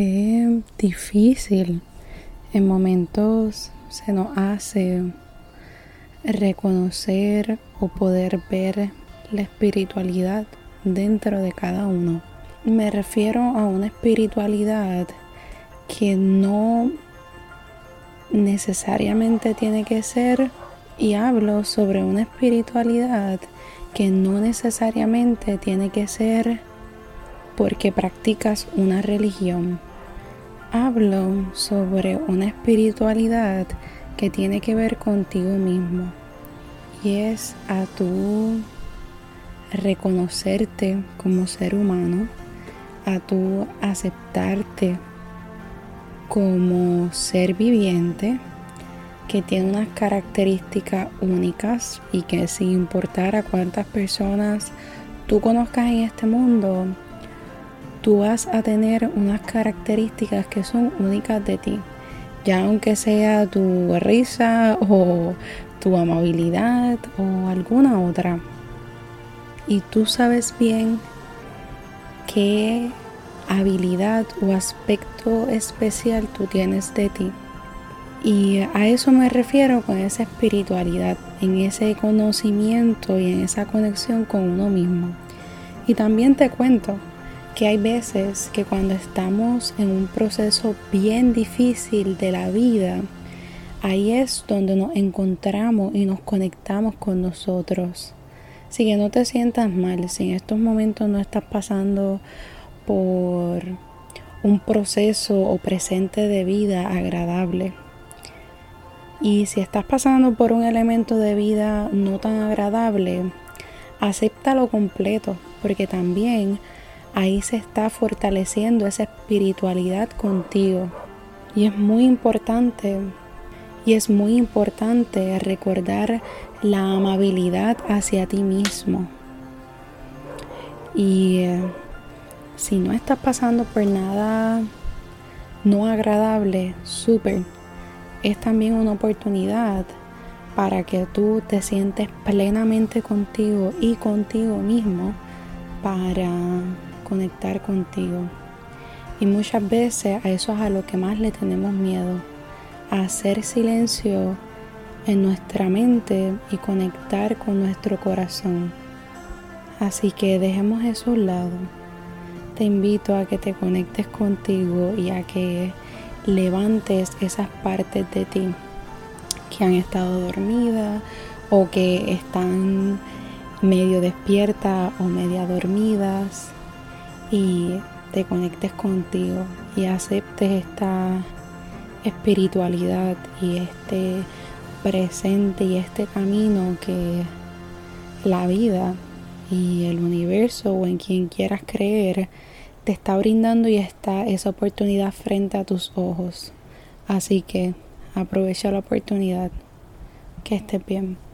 Qué difícil en momentos se nos hace reconocer o poder ver la espiritualidad dentro de cada uno. Me refiero a una espiritualidad que no necesariamente tiene que ser y hablo sobre una espiritualidad que no necesariamente tiene que ser porque practicas una religión. Hablo sobre una espiritualidad que tiene que ver contigo mismo y es a tu reconocerte como ser humano, a tu aceptarte como ser viviente que tiene unas características únicas y que sin importar a cuántas personas tú conozcas en este mundo, tú vas a tener unas características que son únicas de ti. Ya aunque sea tu risa o tu amabilidad o alguna otra. Y tú sabes bien qué habilidad o aspecto especial tú tienes de ti. Y a eso me refiero con esa espiritualidad, en ese conocimiento y en esa conexión con uno mismo. Y también te cuento que hay veces que cuando estamos en un proceso bien difícil de la vida, ahí es donde nos encontramos y nos conectamos con nosotros. Así que no te sientas mal si en estos momentos no estás pasando por un proceso o presente de vida agradable. Y si estás pasando por un elemento de vida no tan agradable, acéptalo completo, porque también ahí se está fortaleciendo esa espiritualidad contigo. Y es muy importante, y es muy importante recordar la amabilidad hacia ti mismo. Y eh, si no estás pasando por nada no agradable, súper. Es también una oportunidad para que tú te sientes plenamente contigo y contigo mismo para conectar contigo. Y muchas veces a eso es a lo que más le tenemos miedo, a hacer silencio en nuestra mente y conectar con nuestro corazón. Así que dejemos eso a un lado te invito a que te conectes contigo y a que levantes esas partes de ti que han estado dormidas o que están medio despiertas o media dormidas y te conectes contigo y aceptes esta espiritualidad y este presente y este camino que la vida y el universo o en quien quieras creer te está brindando y está esa oportunidad frente a tus ojos. Así que aprovecha la oportunidad. Que estés bien.